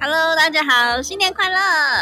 Hello，大家好，新年快乐！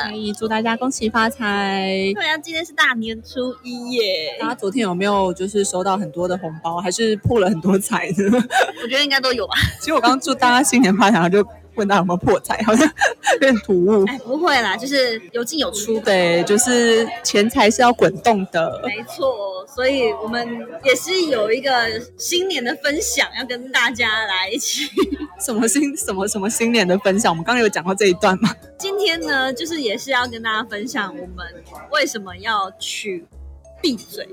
所以祝大家恭喜发财！对啊，今天是大年初一耶，大家昨天有没有就是收到很多的红包，还是破了很多财呢？我觉得应该都有吧。其实我刚刚祝大家新年发财，就问他有没有破财，好像有点突兀。哎，不会啦，就是有进有出。对，就是钱财是要滚动的。没错，所以我们也是有一个新年的分享，要跟大家来一起。什么新什么什么新年的分享？我们刚刚有讲到这一段吗？今天呢，就是也是要跟大家分享我们为什么要去“闭嘴”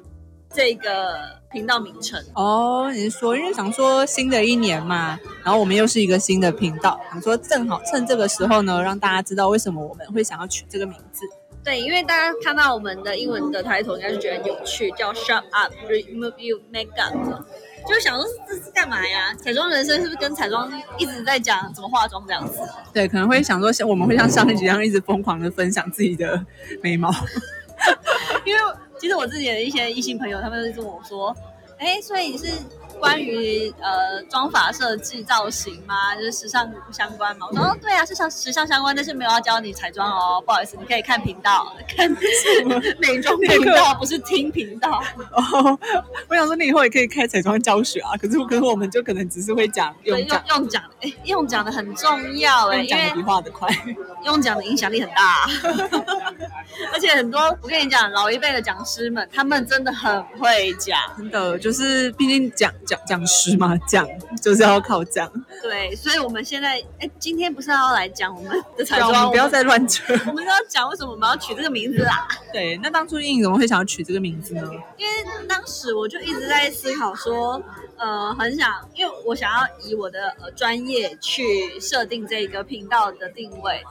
这个频道名称。哦，你是说因为想说新的一年嘛，然后我们又是一个新的频道，想说正好趁这个时候呢，让大家知道为什么我们会想要取这个名字。对，因为大家看到我们的英文的抬头，应该是觉得很有趣，叫 “Shut Up, Remove Your Makeup”，就想说这是干嘛呀？彩妆人生是不是跟彩妆一直在讲怎么化妆这样子？对，可能会想说，像我们会像上一集一样，一直疯狂的分享自己的眉毛。因为其实我自己的一些异性朋友，他们就跟我说，哎，所以你是关于呃妆法设计造型吗？就是时尚相关嘛？我说哦，对啊，是像时尚相关，但是没有要教你彩妆哦，不好意思，你可以看频道，看是美妆频道，不是听频道。哦，我想说你以后也可以开彩妆教学啊，可是可是我们就可能只是会讲对用讲，用用讲，哎，用讲的很重要哎，因用讲的比画的快。用讲的影响力很大，而且很多我跟你讲，老一辈的讲师们，他们真的很会讲。真的就是，毕竟讲讲讲师嘛，讲就是要靠讲。对，所以我们现在，哎，今天不是要来讲我们的彩妆，我们不要再乱扯。我们是要讲为什么我们要取这个名字啦。对，那当初印怎么会想要取这个名字呢？因为当时我就一直在思考说，呃，很想，因为我想要以我的呃专业去设定这个频道的定位。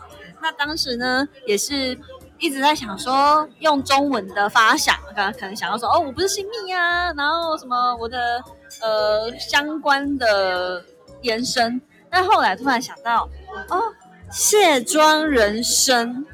那当时呢，也是一直在想说，用中文的发想，可能可能想要说，哦，我不是新密啊，然后什么我的呃相关的延伸。但后来突然想到，哦，卸妆人生，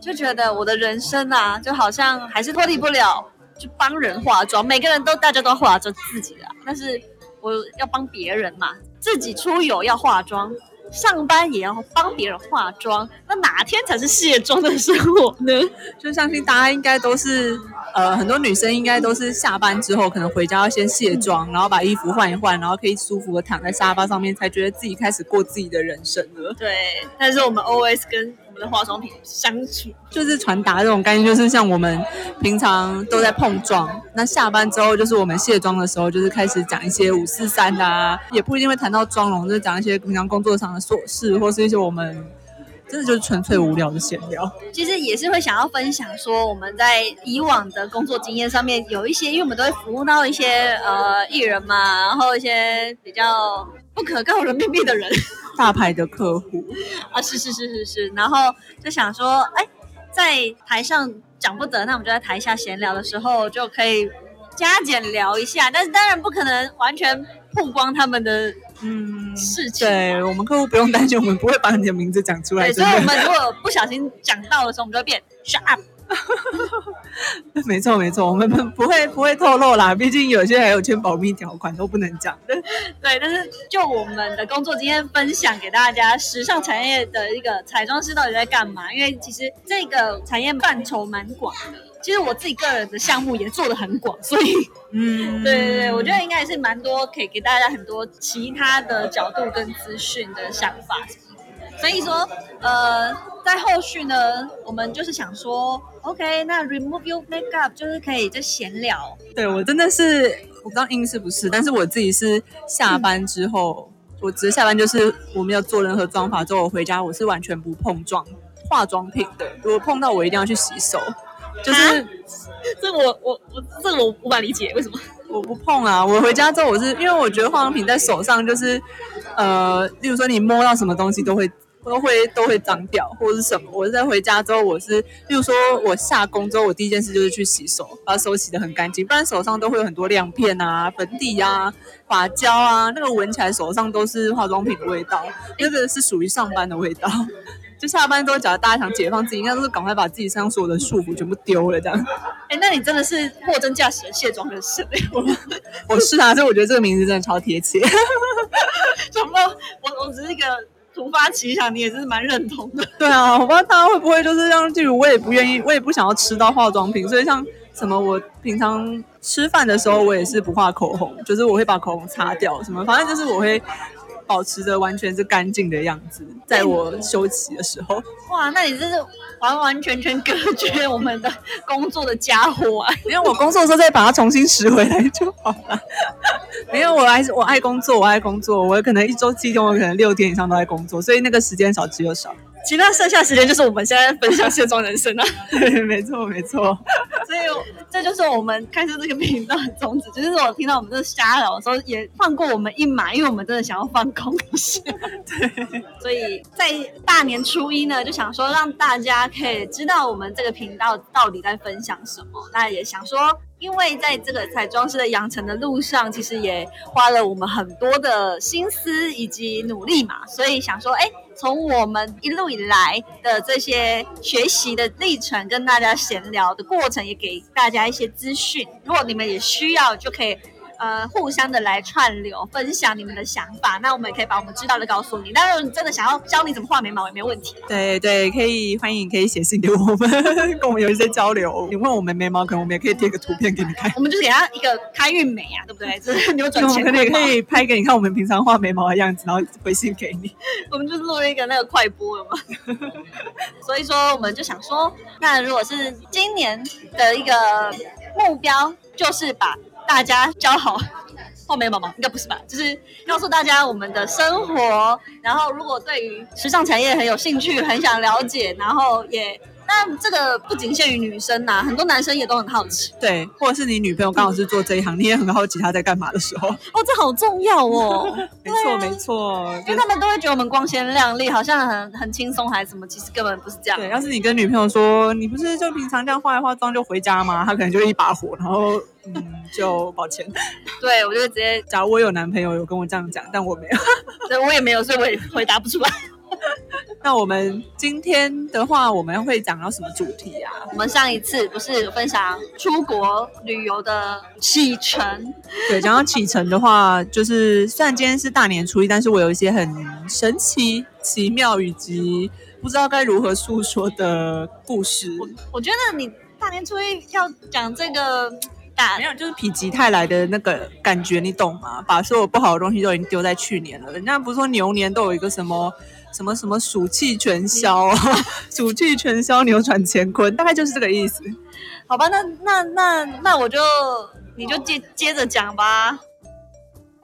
就觉得我的人生啊，就好像还是脱离不了就帮人化妆，每个人都大家都化妆自己的，但是我要帮别人嘛，自己出游要化妆，上班也要帮别人化妆，那哪天才是卸妆的生活呢？就相信大家应该都是，呃，很多女生应该都是下班之后，可能回家要先卸妆，然后把衣服换一换，然后可以舒服的躺在沙发上面，才觉得自己开始过自己的人生了。对，但是我们 always 跟我们的化妆品相处，就是传达这种概念，就是像我们平常都在碰撞，那下班之后就是我们卸妆的时候，就是开始讲一些五四三的啊，也不一定会谈到妆容，就是讲一些平常工作上的琐事，或是一些我们真的就是纯粹无聊的闲聊。其实也是会想要分享说我们在以往的工作经验上面有一些，因为我们都会服务到一些呃艺人嘛，然后一些比较不可告人秘密的人 大牌的客户，啊，是是是是是，然后就想说，哎，在台上讲不得，那我们就在台下闲聊的时候就可以加减聊一下，但是当然不可能完全曝光他们的嗯，事情。对我们客户不用担心，我们不会把你的名字讲出来，对，所。以我们如果不小心讲到的时候，我们就会变 shut up。没错没错，我们不不会不会透露啦，毕竟有些还有签保密条款都不能讲的。对，但是就我们的工作经验分享给大家，时尚产业的一个彩妆师到底在干嘛？因为其实这个产业范畴蛮广的。其实我自己个人的项目也做的很广，所以嗯，对对对，我觉得应该也是蛮多可以给大家很多其他的角度跟资讯的想法。所以说，呃，在后续呢，我们就是想说，OK，那 remove your makeup 就是可以就闲聊，对我真的是我不知道英是不是，但是我自己是下班之后，我直接下班就是我没有做任何妆法之后，我回家我是完全不碰妆化妆品的，如果碰到我一定要去洗手，就是这个我我我这个我无法理解为什么。我不碰啊。我回家之后我是因为我觉得化妆品在手上就是呃，例如说你摸到什么东西都会都会都会脏掉或者是什么。我是在回家之后，我是，例如说我下工之后，我第一件事就是去洗手，把手洗得很干净，不然手上都会有很多亮片啊、粉底啊、发胶啊，那个闻起来手上都是化妆品的味道，那个是属于上班的味道。就下班之后，假如大家想解放自己，应该都是赶快把自己身上所有的束缚全部丢了这样。哎，那你真的是货真价实的卸妆人士我是啊，所以我觉得这个名字真的超贴切。什么？我我只是一个突发奇想，你也是蛮认同的。对啊，我不知道大家会不会就是像，例如我也不愿意，我也不想要吃到化妆品，所以像什么我平常吃饭的时候，我也是不画口红，就是我会把口红擦掉，什么反正就是我会。保持着完全是干净的样子，在我休息的时候。哇，那你这是完完全全隔绝我们的工作的家伙啊！因为我工作的时候再把它重新拾回来就好了。没有，我还是我爱工作，我爱工作，我可能一周七天，我可能六天以上都在工作，所以那个时间少之又少。其他剩下时间就是我们现在分享卸妆人生啊。对，没错，没错。所以这就是我们开设这个频道的宗旨，就是我听到我们这瞎聊的时候，也放过我们一马，因为我们真的想要放空一下。对，所以在大年初一呢，就想说让大家可以知道我们这个频道到底在分享什么。那也想说，因为在这个彩妆师的养成的路上，其实也花了我们很多的心思以及努力嘛，所以想说，哎。从我们一路以来的这些学习的历程，跟大家闲聊的过程，也给大家一些资讯。如果你们也需要，就可以。呃，互相的来串流，分享你们的想法，那我们也可以把我们知道的告诉你。当然，你真的想要教你怎么画眉毛也没问题。对对，可以欢迎可以写信给我们，跟我们有一些交流。你问我们眉毛，可能我们也可以贴个图片给你看。我们就是给他一个开运眉啊，对不对？就是扭转乾坤。可以可以拍给你看我们平常画眉毛的样子，然后回信给你。我们就是录了一个那个快播了嘛。所以说，我们就想说，那如果是今年的一个目标，就是把。大家交好画眉毛吗？应该不是吧，就是告诉大家我们的生活。然后，如果对于时尚产业很有兴趣，很想了解，然后也。那这个不仅限于女生呐，很多男生也都很好奇。对，或者是你女朋友刚好是做这一行，你也很好奇她在干嘛的时候。哦，这好重要哦。没错，没错。因为他们都会觉得我们光鲜亮丽，好像很很轻松还是什么，其实根本不是这样。对，要是你跟女朋友说，你不是就平常这样化一化妆就回家吗？她可能就一把火，然后嗯，就抱歉。对，我就直接，假如我有男朋友有跟我这样讲，但我没有，对我也没有，所以我也回答不出来。那我们今天的话，我们会讲到什么主题啊？我们上一次不是分享出国旅游的启程？对，讲到启程的话，就是虽然今天是大年初一，但是我有一些很神奇、奇妙以及不知道该如何诉说的故事。我我觉得你大年初一要讲这个，没有，就是否极泰来的那个感觉，你懂吗？把所有不好的东西都已经丢在去年了。人家不是说牛年都有一个什么？什么什么暑气全消啊，暑气全消，扭转乾坤，大概就是这个意思。好吧，那那那那我就你就接接着讲吧。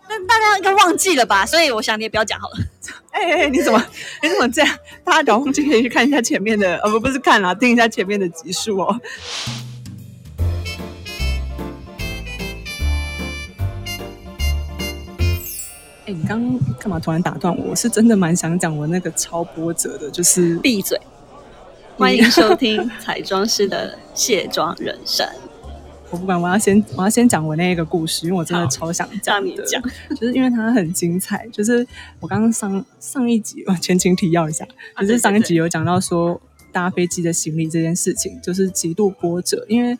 那大家应该忘记了吧？所以我想你也不要讲好了。哎哎，你怎么你怎么这样？大家搞忘记可以去看一下前面的，呃不不是看啦，听一下前面的集数哦。哎，你刚刚干嘛突然打断我？我是真的蛮想讲我那个超波折的，就是闭嘴。欢迎 收听彩妆师的卸妆人生。我不管，我要先我要先讲我那个故事，因为我真的超想讲你讲，就是因为它很精彩。就是我刚刚上上一集，我前情提要一下，就是上一集有讲到说搭飞机的行李这件事情，就是极度波折，因为。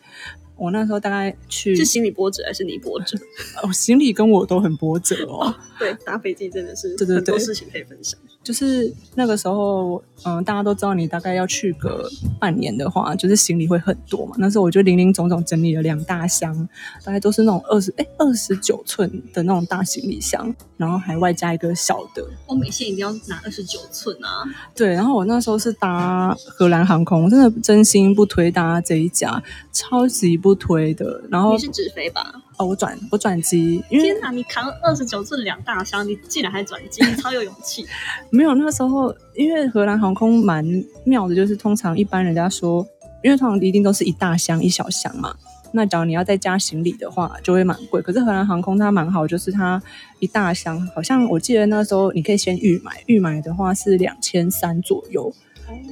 我那时候大概去是心理波折还是你波折？哦，心理跟我都很波折哦。对，搭飞机真的是对对对，很多事情可以分享。就是那个时候，嗯，大家都知道你大概要去个半年的话，就是行李会很多嘛。那时候我就零零总总整理了两大箱，大概都是那种二十哎二十九寸的那种大行李箱，然后还外加一个小的。欧美线一定要拿二十九寸啊。对，然后我那时候是搭荷兰航空，真的真心不推搭这一家，超级不推的。然后你是直飞吧？哦，我转我转机，因为天哪，你扛二十九寸两大箱，你竟然还转机，你超有勇气。没有，那个时候因为荷兰航空蛮妙的，就是通常一般人家说，因为通常一定都是一大箱一小箱嘛。那假如你要再加行李的话，就会蛮贵。可是荷兰航空它蛮好，就是它一大箱，好像我记得那时候你可以先预买，预买的话是两千三左右，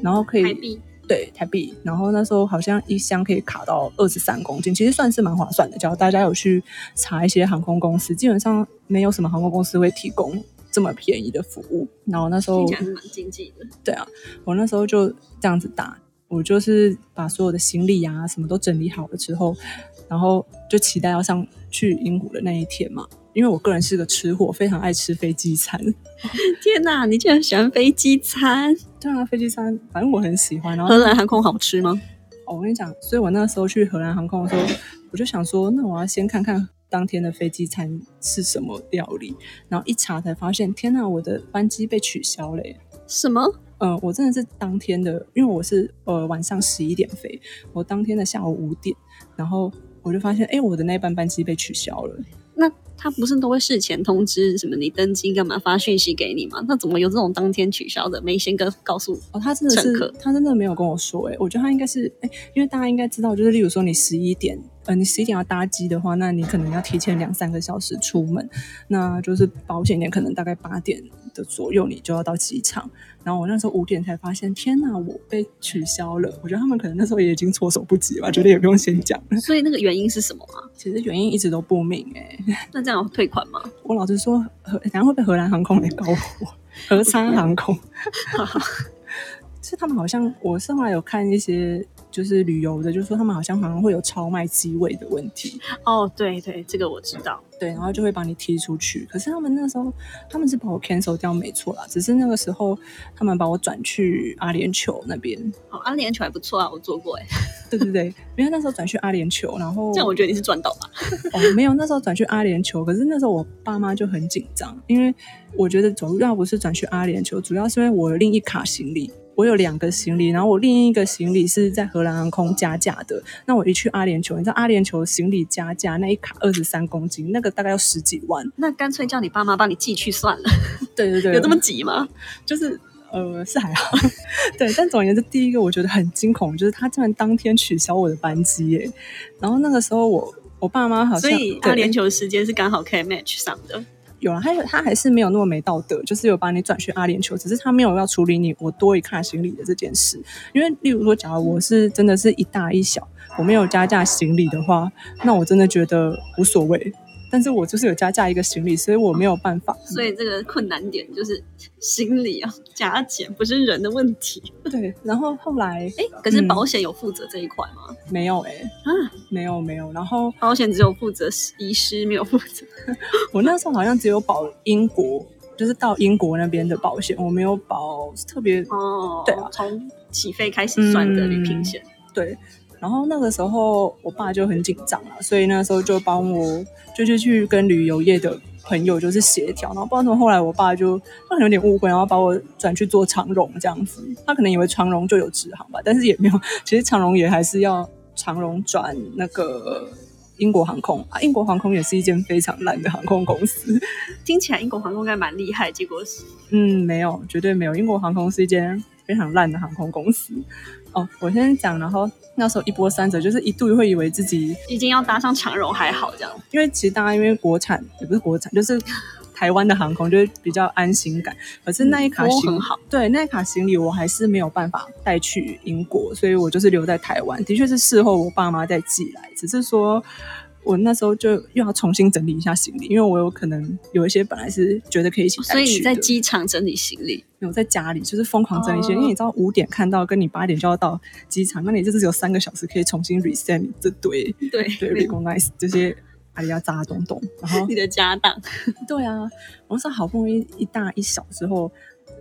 然后可以对台币，然后那时候好像一箱可以卡到二十三公斤，其实算是蛮划算的。只要大家有去查一些航空公司，基本上没有什么航空公司会提供这么便宜的服务。然后那时候经济的。对啊，我那时候就这样子打，我就是把所有的行李啊什么都整理好了之后，然后就期待要上去英国的那一天嘛。因为我个人是个吃货，非常爱吃飞机餐。天哪，你竟然喜欢飞机餐？对啊，飞机餐反正我很喜欢。然后荷兰航空好吃吗？哦，我跟你讲，所以我那时候去荷兰航空的时候，我就想说，那我要先看看当天的飞机餐是什么料理。然后一查才发现，天哪，我的班机被取消了耶。什么？嗯，我真的是当天的，因为我是呃晚上十一点飞，我当天的下午五点，然后我就发现，哎，我的那班班机被取消了。那他不是都会事前通知什么你登机干嘛发讯息给你吗？那怎么有这种当天取消的没先跟告诉哦，他真的是，他真的没有跟我说，哎，我觉得他应该是，哎，因为大家应该知道，就是例如说你十一点，呃，你十一点要搭机的话，那你可能要提前两三个小时出门，那就是保险点，可能大概八点的左右你就要到机场。然后我那时候五点才发现，天哪，我被取消了。我觉得他们可能那时候也已经措手不及吧，觉得也不用先讲。所以那个原因是什么啊？其实原因一直都不明，哎，那这样有退款吗？我老实说，荷等下会被荷兰航空给告我，荷昌航空。是他们好像，我是后来有看一些就是旅游的，就是说他们好像好像会有超卖机位的问题，哦，对对，这个我知道。对，然后就会把你踢出去。可是他们那时候他们是把我 cancel 掉，没错啦，只是那个时候他们把我转去阿联酋那边。哦，阿联酋还不错啊，我做过哎，对对对，因为那时候转去阿联酋，然后这样我觉得你是赚到吧？哦，没有，那时候转去阿联酋，可是那时候我爸妈就很紧张，因为我觉得主要不是转去阿联酋，主要是因为我有另一卡行李，我有两个行李，然后我另一个行李是在荷兰航空加价的。那我一去阿联酋，你知道阿联酋行李加价那一卡二十三公斤，那个大概要十几万。那干脆叫你爸妈帮你寄去算了，对对对，有这么急吗？就是呃是还好，对，但总而言之，第一个我觉得很惊恐，就是他竟然当天取消我的班机耶。然后那个时候我我爸妈好像所以阿联酋的时间是刚好可以 match 上的。有了，还有他还是没有那么没道德，就是有把你转去阿联酋，只是他没有要处理你我多一看行李的这件事。因为例如说，假如我是真的是一大一小，我没有加价行李的话，那我真的觉得无所谓。但是我就是有加价一个行李，所以我没有办法。所以这个困难点就是行李啊，加减不是人的问题。对，然后后来哎，可是嗯保险有负责这一块吗？没有哎、啊，没有没有。然后保险只有负责遗失，没有负责。我那时候好像只有保英国，就是到英国那边的保险，我没有保特别哦，对啊从起飞开始算的旅行险。对，然后那个时候我爸就很紧张了，所以那时候就帮我就是去跟旅游业的朋友就是协调，然后不知道怎么后来我爸就他可能有点误会，然后把我转去做长荣这样子，他可能以为长荣就有直航吧，但是也没有，其实长荣也还是要长荣转那个。英国航空啊，英国航空也是一间非常烂的航空公司。听起来英国航空应该蛮厉害，结果是嗯，没有，绝对没有。英国航空是一间非常烂的航空公司。哦，我先讲，然后那时候一波三折，就是一度会以为自己已经要搭上长荣还好这样。因为其实大家因为国产也不是国产，就是台湾的航空就是比较安心感。可是那一卡行、嗯很好，对那一卡行李我还是没有办法带去英国，所以我就是留在台湾。的确是事后我爸妈再寄来，只是说。我那时候就又要重新整理一下行李，因为我有可能有一些本来是觉得可以一起带去的，所以你在机场整理行李，有在家里就是疯狂整理一些，哦因为你知道五点看到，跟你八点就要到机场，那你就是只有三个小时可以重新 reset 你这堆 对对 recognize 这些阿里亚扎东东，然后 你的家当，对啊，我说好不容易一大一小之后，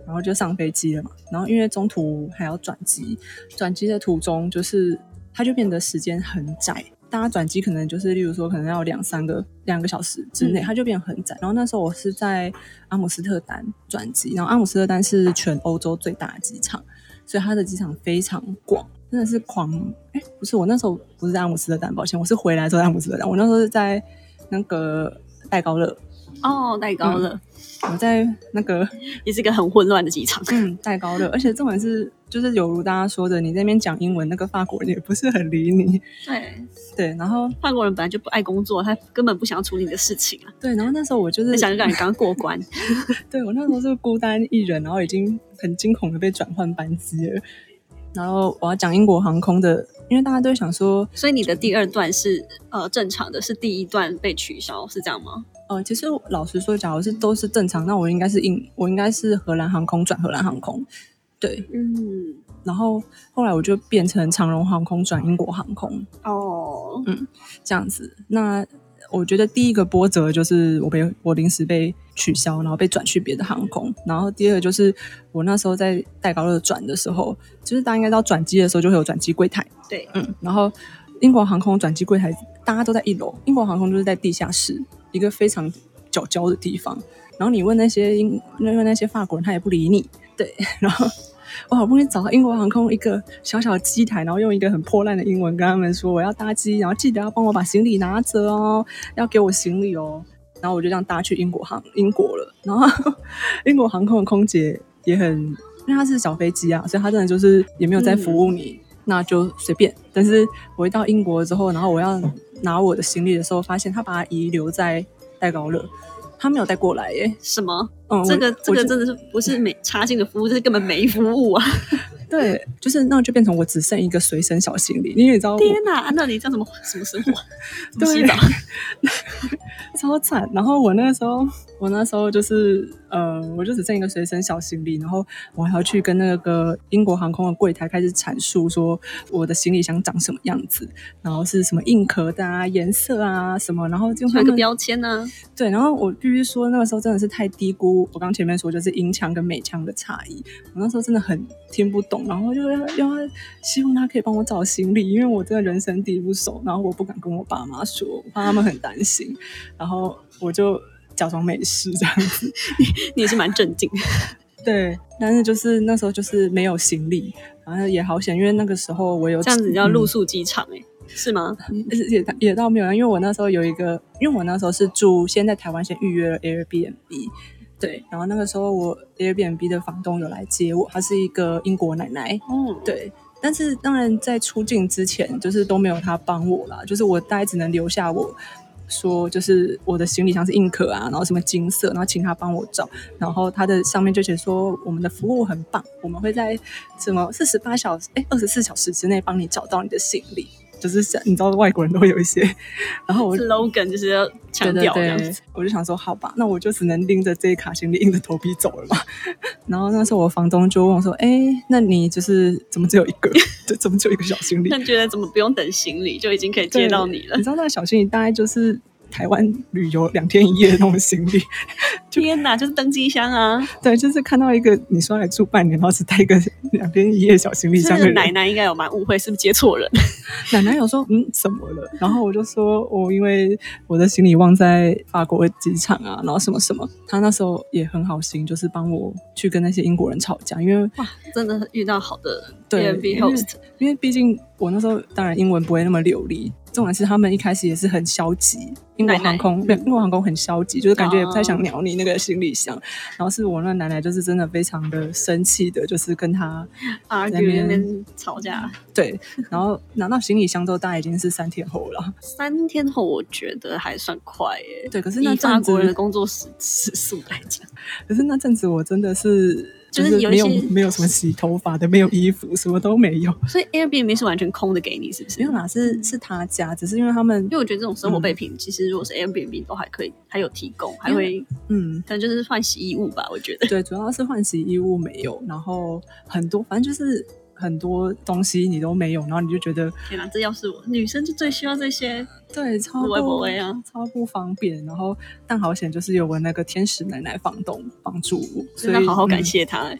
然后就上飞机了嘛。然后因为中途还要转机，转机的途中就是它就变得时间很窄。大家转机可能就是，例如说可能要两三个两个小时之内，嗯它就变得很窄。然后那时候我是在阿姆斯特丹转机，然后阿姆斯特丹是全欧洲最大的机场，所以它的机场非常广，真的是狂。哎，不是，我那时候不是在阿姆斯特丹，抱歉，我是回来之后在阿姆斯特丹。我那时候是在那个戴高乐，哦，戴高乐、我在那个 也是一个很混乱的机场。嗯戴高乐，而且重点是就是有如大家说的，你在那边讲英文，那个法国人也不是很理你，对，对，然后法国人本来就不爱工作，他根本不想要处理你的事情啊，对，然后那时候我就是他想让你刚过关。对我那时候是孤单一人，然后已经很惊恐的被转换班机了。然后我要讲英国航空的，因为大家都会想说，所以你的第二段是呃正常的，是第一段被取消，是这样吗？呃，其实老实说，假如是都是正常，那我应该是英，我应该是荷兰航空转荷兰航空，对。嗯，然后后来我就变成长荣航空转英国航空哦，嗯这样子。那我觉得第一个波折就是我被我临时被取消，然后被转去别的航空。然后第二个就是我那时候在戴高乐转的时候，就是大家应该知道转机的时候就会有转机柜台，对，嗯，然后英国航空转机柜台大家都在一楼，英国航空就是在地下室一个非常角角的地方。然后你问那些英问那些法国人，他也不理你，对，然后。我好不容易找到英国航空一个小小的机台，然后用一个很破烂的英文跟他们说我要搭机，然后记得要帮我把行李拿着哦，要给我行李哦。然后我就这样搭去英国航英国了。然后英国航空的空姐也很，因为它是小飞机啊，所以它真的就是也没有在服务你，那就随便。但是我一到英国之后，然后我要拿我的行李的时候，发现他把它遗留在戴高乐，他没有带过来耶。什么？嗯，这个这个真的是不是没差劲的服务，这是根本没服务啊！对，就是那就变成我只剩一个随身小行李，因为你知道天哪，那你叫什么什么生活？怎么洗对澡？超惨。然后我那个时候，我那时候就是呃，我就只剩一个随身小行李，然后我还要去跟那个英国航空的柜台开始阐述说我的行李箱长什么样子，然后是什么硬壳的啊、颜色啊什么，然后就他们有个标签呢、对，然后我必须说，那个时候真的是太低估我刚前面说就是英腔跟美腔的差异。我那时候真的很听不懂，然后就要要希望他可以帮我找行李，因为我真的人生地不熟，然后我不敢跟我爸妈说，我怕他们很担心，然后我就假装没事这样子。你也是蛮镇静。对，但是就是那时候就是没有行李，然后也好险，因为那个时候我有这样子叫嗯露宿机场哎、是吗？也也也倒没有，因为我那时候有一个，因为我那时候是住，先在台湾先预约了 Airbnb，对，然后那个时候我 Airbnb 的房东有来接我，她是一个英国奶奶，嗯，对，但是当然在出境之前，就是都没有她帮我啦，就是我大概只能留下我。说就是我的行李箱是硬壳啊，然后什么金色，然后请他帮我找，然后他的上面就写说我们的服务很棒，我们会在什么四十八小时哎二十四小时之内帮你找到你的行李，就是像你知道外国人都会有一些，然后我 slogan 就是要强调这对对对样子。，我就想说，好吧，那我就只能拎着这一卡行李，硬着头皮走了嘛。然后那时候我房东就问我说：“哎，那你就是怎么只有一个？对，怎么只有一个小行李那？你觉得怎么不用等行李就已经可以接到你了你？知道那个小行李大概就是台湾旅游两天一夜的那种行李。天哪，就是登机箱啊！对，就是看到一个你说来住半年，然后只带一个两天一夜的小行李箱奶奶应该有蛮误会，是不是接错人？奶奶有说嗯怎么了？然后我就说我、因为我的行李忘在法国机场啊，然后什么什么。他那时候也很好心，就是帮我去跟那些英国人吵架，因为哇，真的遇到好的对 Airbnb 因为 host，因为毕竟我那时候当然英文不会那么流利，重点是他们一开始也是很消极，英国航空对英国航空很消极，就是感觉也不太想哦鸟你那个行李箱。然后是我那奶奶就是真的非常的生气的，就是跟他在那边吵架。对，然后拿到行李箱之后，大概已经是三天后了。三天后我觉得还算快耶，对，可是那以法阵子国人的工作时时速来讲，可是那阵子我真的是就是是没有有一些没有什么洗头发的，没有衣服，什么都没有。所以 Airbnb 是完全空的给你，是不是？没有啦，是是他家，只是因为他们因为我觉得这种生活备品，其实如果是 Airbnb 都还可以，还有提供，还会嗯。但就是换洗衣物吧，我觉得。对，主要是换洗衣物没有，然后很多，反正就是很多东西你都没有，然后你就觉得天哪，这要是我女生就最需要这些，对超不会不不会啊超不方便。然后但好险就是有我那个天使奶奶房东帮助我，所以好好感嗯谢她、欸。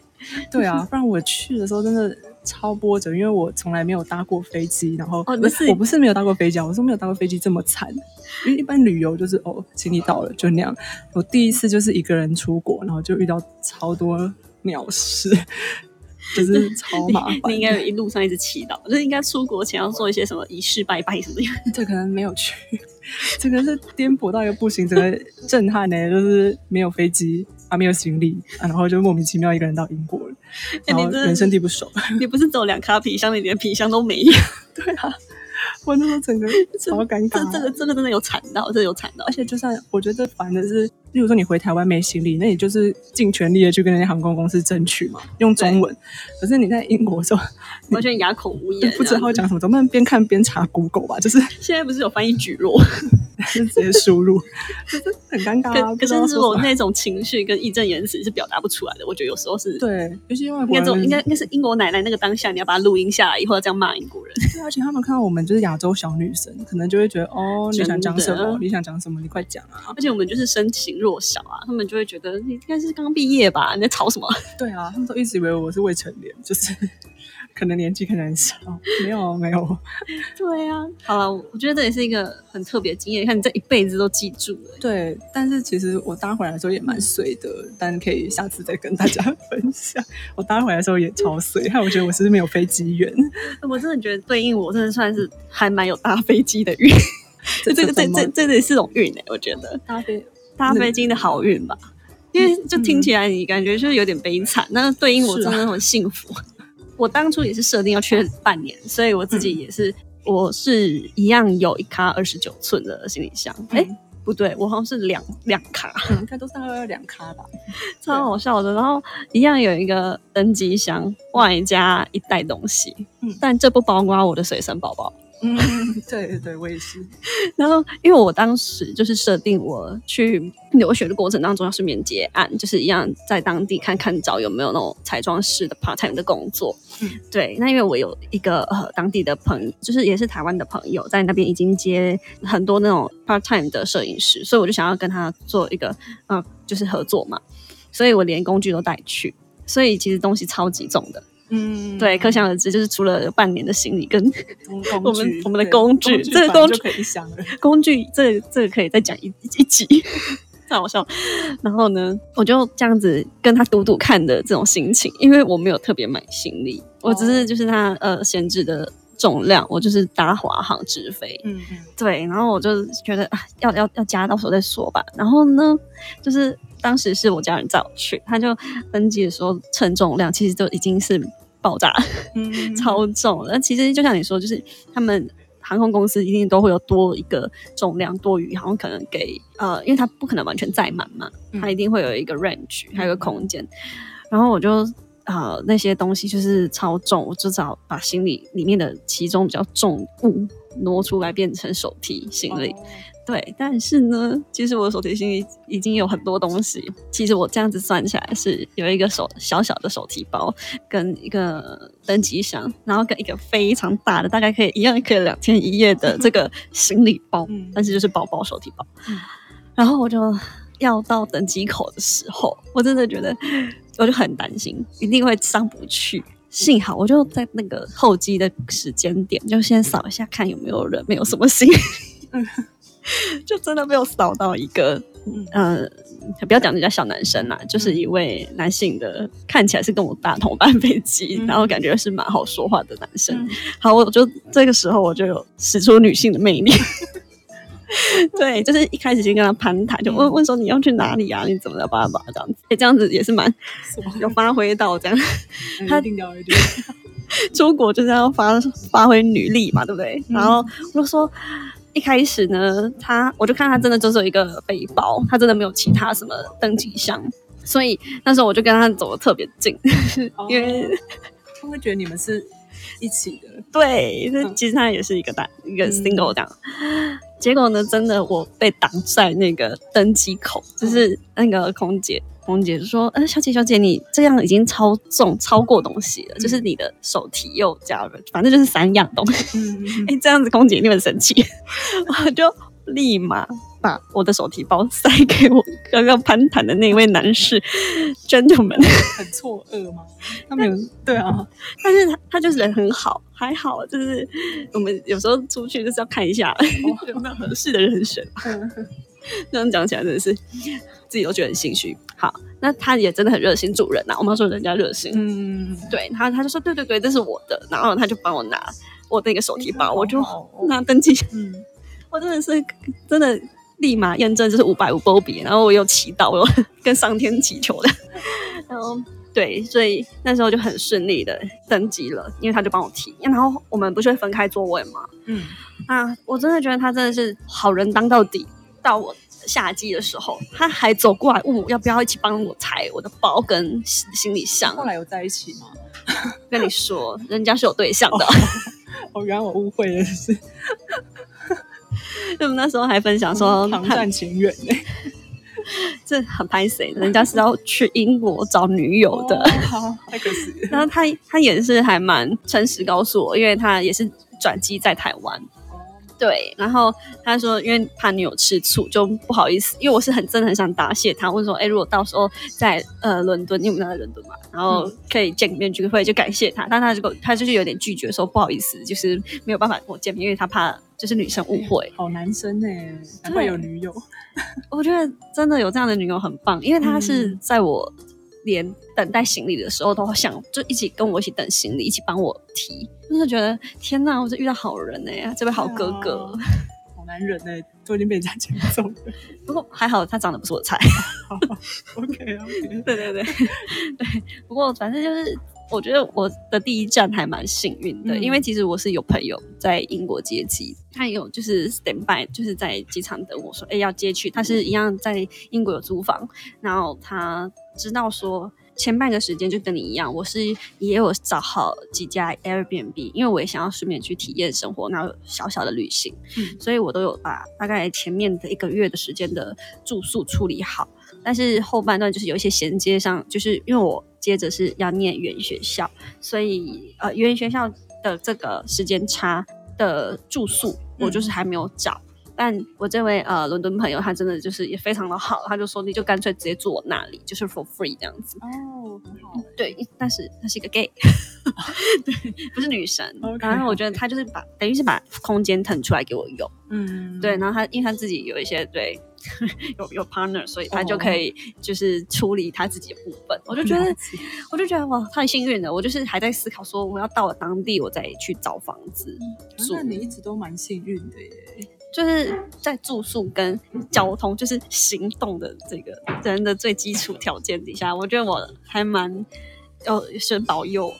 对啊，不然我去的时候真的超波折，因为我从来没有搭过飞机，然后不哦不是我不是没有搭过飞机啊，我是没有搭过飞机这么惨。因为一般旅游就是哦，行李到了就那样。我第一次就是一个人出国，然后就遇到超多鸟事。就是超麻烦。你应该一路上一直祈祷，就是应该出国前要做一些什么仪式拜拜什么的。这可能没有去，这个是颠簸到一个不行，整个震撼呢，就是没有飞机啊，没有行李啊，然后就莫名其妙一个人到英国了，然后人生地不熟。你不是只有两卡皮箱，你连皮箱都没有。对啊，我那时候整个 超尴这尬。这个这个真的有惨到，这有惨到而。且就算我觉得烦的是，例如说你回台湾没行李，那你就是尽全力的去跟那些航空公司争取嘛，用中文。可是你在英国的时候，完全哑口无言，不知道要讲什么，总不能边看边查 Google 吧？就是现在不是有翻译举弱，就 直接输入，就是很尴尬、啊。可是说什么我那种情绪跟义正言辞是表达不出来的。我觉得有时候是，对，尤其外应该这种国应该应该是英国奶奶那个当下，你要把它录音下来，以后要这样骂英国人。对，而且他们看到我们就是亚洲小女生，可能就会觉得哦，你想讲什么？你想讲什么？你快讲啊！而且我们就是身形弱小啊，他们就会觉得你应该是刚毕业吧，你在吵什么？对啊，他们都一直以为我是未成年，就是可能年纪可能很小，没有没有。对啊，好了，我觉得这也是一个很特别的经验，你看你这一辈子都记住了。对，但是其实我搭回来的时候也蛮碎的，但可以下次再跟大家分享。我搭回来的时候也超碎，害我觉得我是没有飞机缘。我真的觉得对应我真的算是还蛮有搭飞机的运，这这个这这这也是种运哎、我觉得搭飞搭飞机的好运吧。因为就听起来你感觉就是有点悲惨，那对应我真的很幸福。我当初也是设定要缺半年，所以我自己也是，我是一样有一卡二十九寸的行李箱。哎、不对，我好像是两两卡，嗯，应该都是二二两卡吧。超好笑的。然后一样有一个登机箱，外加一袋东西，嗯但这不包括我的随身包包。嗯，对对对，我也是。然后，因为我当时就是设定我去留学的过程当中要顺便结案，就是一样在当地看看找有没有那种彩妆师的 part time 的工作。嗯对，那因为我有一个呃当地的朋友，就是也是台湾的朋友，在那边已经接很多那种 part time 的摄影师，所以我就想要跟他做一个呃就是合作嘛，所以我连工具都带去，所以其实东西超级重的。嗯，对，可想而知，就是除了半年的行李跟工我们具我们的对工具这个反正工具可以想了。工具，这这个可以再讲一一集，太好笑。然后呢，我就这样子跟他赌赌看的这种心情，因为我没有特别买行李，我只是就是他呃闲置的重量，我就是搭华航直飞。嗯嗯，对，然后我就觉得啊，要要要加，到时候再说吧。然后呢，就是当时是我家人载我去，他就登记的时候称重量，其实就已经是爆炸。嗯 超重。那其实就像你说，就是他们航空公司一定都会有多一个重量多余，好像可能给呃，因为它不可能完全载满嘛，嗯它一定会有一个 range，还有一个空间。然后我就呃那些东西就是超重，我至少把行李里面的其中比较重物挪出来变成手提行李。哦对，但是呢，其实我的手提行李已经有很多东西。其实我这样子算起来是有一个手小小的手提包，跟一个登机箱，然后跟一个非常大的，大概可以一样可以两天一夜的这个行李包，嗯但是就是包包手提包。嗯然后我就要到登机口的时候，我真的觉得我就很担心，一定会上不去。幸好我就在那个候机的时间点，就先扫一下看有没有人，没有什么行李。就真的没有扫到一个，嗯呃，不要讲人家小男生啦，就是一位男性的，看起来是跟我大同班飞机，嗯然后感觉是蛮好说话的男生。嗯好，我就这个时候我就有使出女性的魅力。对，就是一开始先跟他攀谈，就问问说你要去哪里啊？你怎么了？巴拉巴拉这样子，哎、这样子也是蛮有发挥到这样。他一定要一定 出国就是要发发挥女力嘛，对不对？嗯然后我就说，一开始呢，他我就看他真的就是有一个背包，他真的没有其他什么登机箱，所以那时候我就跟他走的特别近，要，因为、哦他会觉得你们是一起的。对，那嗯其实他也是一个单一个嗯 single 这样。结果呢，真的我被挡在那个登机口，就是那个空姐。空姐就说：“呃，小姐，小姐，你这样已经超重，超过东西了，就是你的手提又加了，反正就是三样东西。嗯 哎、这样子空姐一定很生气，我就立马把我的手提包塞给我刚刚攀谈的那位男士。Gentleman，很错愕吗？他们有对啊，但是他他就是人很好，还好，就是我们有时候出去就是要看一下。有没有合适的人选。这样讲起来真的是自己都觉得很心虚。好，那他也真的很热心助人呐、我妈说人家热心，嗯，对，他他就说对对对，这是我的，然后他就帮我拿我那个手提包，哎我就好好哦拿登记，嗯，我真的是真的立马验证就是五百五波比，然后我又祈祷，我有 跟上天祈求的，然后 对，所以那时候就很顺利的登机了，因为他就帮我提，然后我们不是会分开座位吗？嗯，啊，我真的觉得他真的是好人当到底。到我下机的时候，他还走过来问我要不要一起帮我抬我的包跟行行李箱。后来有在一起吗？跟你说，人家是有对象的。哦，原来我误会了，是 就那时候还分享说，他唐战情缘呢。这很拍谁？人家是要去英国找女友的。哦好，太可惜。然后他他也是还蛮诚实告诉我，因为他也是转机在台湾。对，然后他说，因为怕女友吃醋，就不好意思，因为我是很真的很想答谢他，问说，哎，如果到时候在呃伦敦，因为我们在伦敦嘛，然后可以见面聚会，就感谢他，但他这个他就是有点拒绝，说不好意思，就是没有办法跟我见面，因为他怕就是女生误会。好男生呢，难怪有女友。我觉得真的有这样的女友很棒，因为她是嗯在我连等待行李的时候都想就一起跟我一起等行李，一起帮我提，真的觉得天哪，我是遇到好人哎、这位好哥哥。啊好男人呢，都已经被人家抢走了。不过还好他长得不是我的菜。OK OK，对对对对，不过反正就是。我觉得我的第一站还蛮幸运的，嗯因为其实我是有朋友在英国接机，他有就是 stand by，就是在机场等我说，哎，要接去。他是一样在英国有租房，然后他知道说前半个时间就跟你一样，我是也有找好几家 Airbnb，因为我也想要顺便去体验生活，然后小小的旅行，嗯所以我都有把大概前面的一个月的时间的住宿处理好。但是后半段就是有一些衔接上，就是因为我接着是要念语言学校，所以呃语言学校的这个时间差的住宿，我就是还没有找。但我这位呃伦敦朋友，他真的就是也非常的好，他就说你就干脆直接住我那里，就是 for free 这样子。哦，很好。对，但是他是一个 gay，对，不是女神。然后我觉得他就是把等于是把空间腾出来给我用。嗯，对，然后他因为他自己有一些对 有有 partner，所以他就可以就是处理他自己的部分。我就觉得我就觉得哇，太幸运了。我就是还在思考说，我要到了当地，我再去找房子住。那你一直都蛮幸运的耶。就是在住宿跟交通，就是行动的这个人的最基础条件底下，我觉得我还蛮有神保佑，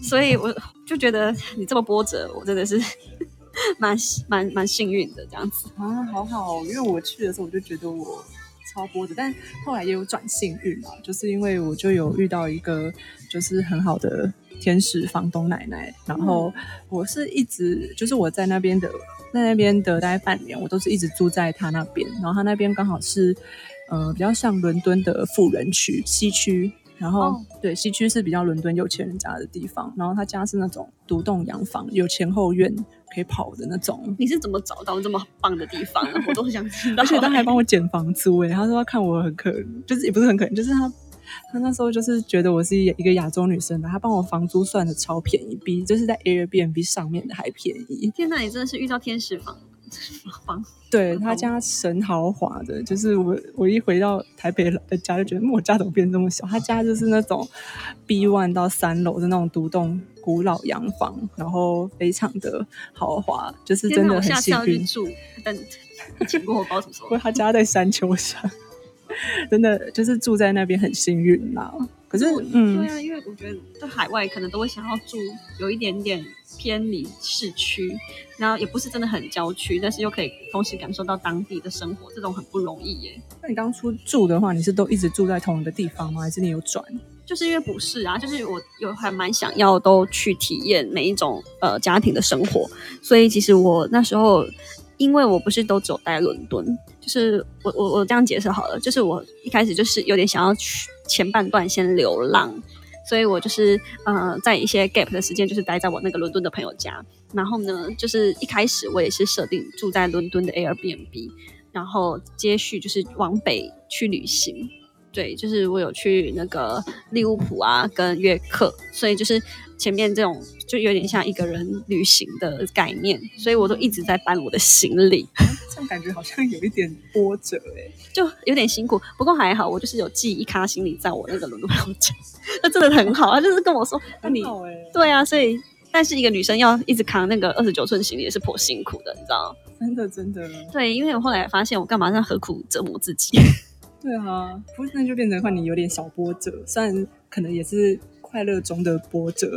所以我就觉得你这么波折，我真的是 蛮蛮蛮幸运的这样子。啊，好好，因为我去的时候我就觉得我超波的，但后来也有转幸运嘛，就是因为我就有遇到一个就是很好的天使房东奶奶，然后我是一直就是我在那边的在那边的大概半年，我都是一直住在他那边，然后他那边刚好是呃比较像伦敦的富人区西区。然后、哦对西区是比较伦敦有钱人家的地方，然后他家是那种独栋洋房，有前后院可以跑的那种，你是怎么找到这么棒的地方呢？我都想知道。而且他还帮我减房租诶，他说他看我很可怜，就是也不是很可怜，就是他他那时候就是觉得我是一个亚洲女生的，他帮我房租算的超便宜，比就是在 Airbnb 上面的还便宜。天哪，你真的是遇到天使房 房对他家神豪华的，就是我我一回到台北的家就觉得，嗯我家怎么变这么小？他家就是那种 B one 到三楼的那种独栋古老洋房，然后非常的豪华，就是，真的很我下次幸运。要去住，但请过我包什么时候不过？他家在山丘上，真的就是住在那边很幸运啦。可是，嗯对，啊，因为我觉得在海外可能都会想要住有一点点偏离市区，然后也不是真的很郊区，但是又可以同时感受到当地的生活，这种很不容易耶。那你当初住的话，你是都一直住在同一个地方吗？还是你有转？就是因为不是啊，就是我有还蛮想要都去体验每一种呃家庭的生活，所以其实我那时候，因为我不是都只有待伦敦，就是我我我这样解释好了，就是我一开始就是有点想要去前半段先流浪，所以我就是呃在一些 gap 的时间，就是待在我那个伦敦的朋友家，然后呢，就是一开始我也是设定住在伦敦的 Airbnb，然后接续就是往北去旅行。对，就是我有去那个利物浦啊，跟约克，所以就是前面这种就有点像一个人旅行的概念，所以我都一直在搬我的行李，这样感觉好像有一点波折哎、就有点辛苦。不过还好，我就是有寄一卡行李在我那个轮渡票站，那真的很好。他就是跟我说，那你很好哎、对啊，所以但是一个女生要一直扛那个二十九寸行李也是颇辛苦的，你知道吗？真的真的，对，因为我后来发现我干嘛这样何苦折磨自己？对啊，不是那就变成换你有点小波折，虽然可能也是快乐中的波折，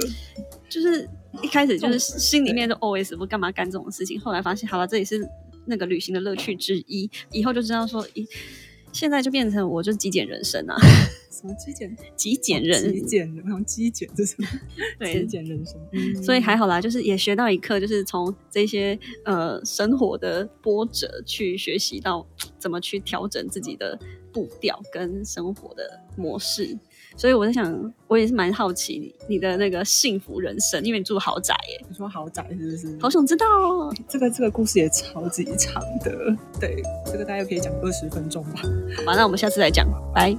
就是一开始就是心里面都 always 不干嘛干这种事情，后来发现好了，这也是那个旅行的乐趣之一，以后就知道说，一现在就变成我就是极简人生啊，什么极简极简人，极简的，然后极简这是什么？对极简人生，嗯所以还好啦，就是也学到一课，就是从这些呃生活的波折去学习到怎么去调整自己的步调跟生活的模式。所以我在想，我也是蛮好奇你你的那个幸福人生，因为你住豪宅耶，你说豪宅是不是？好想知道哦。这个这个故事也超级长的，对，这个大概可以讲二十分钟吧。好吧，那我们下次再讲，拜。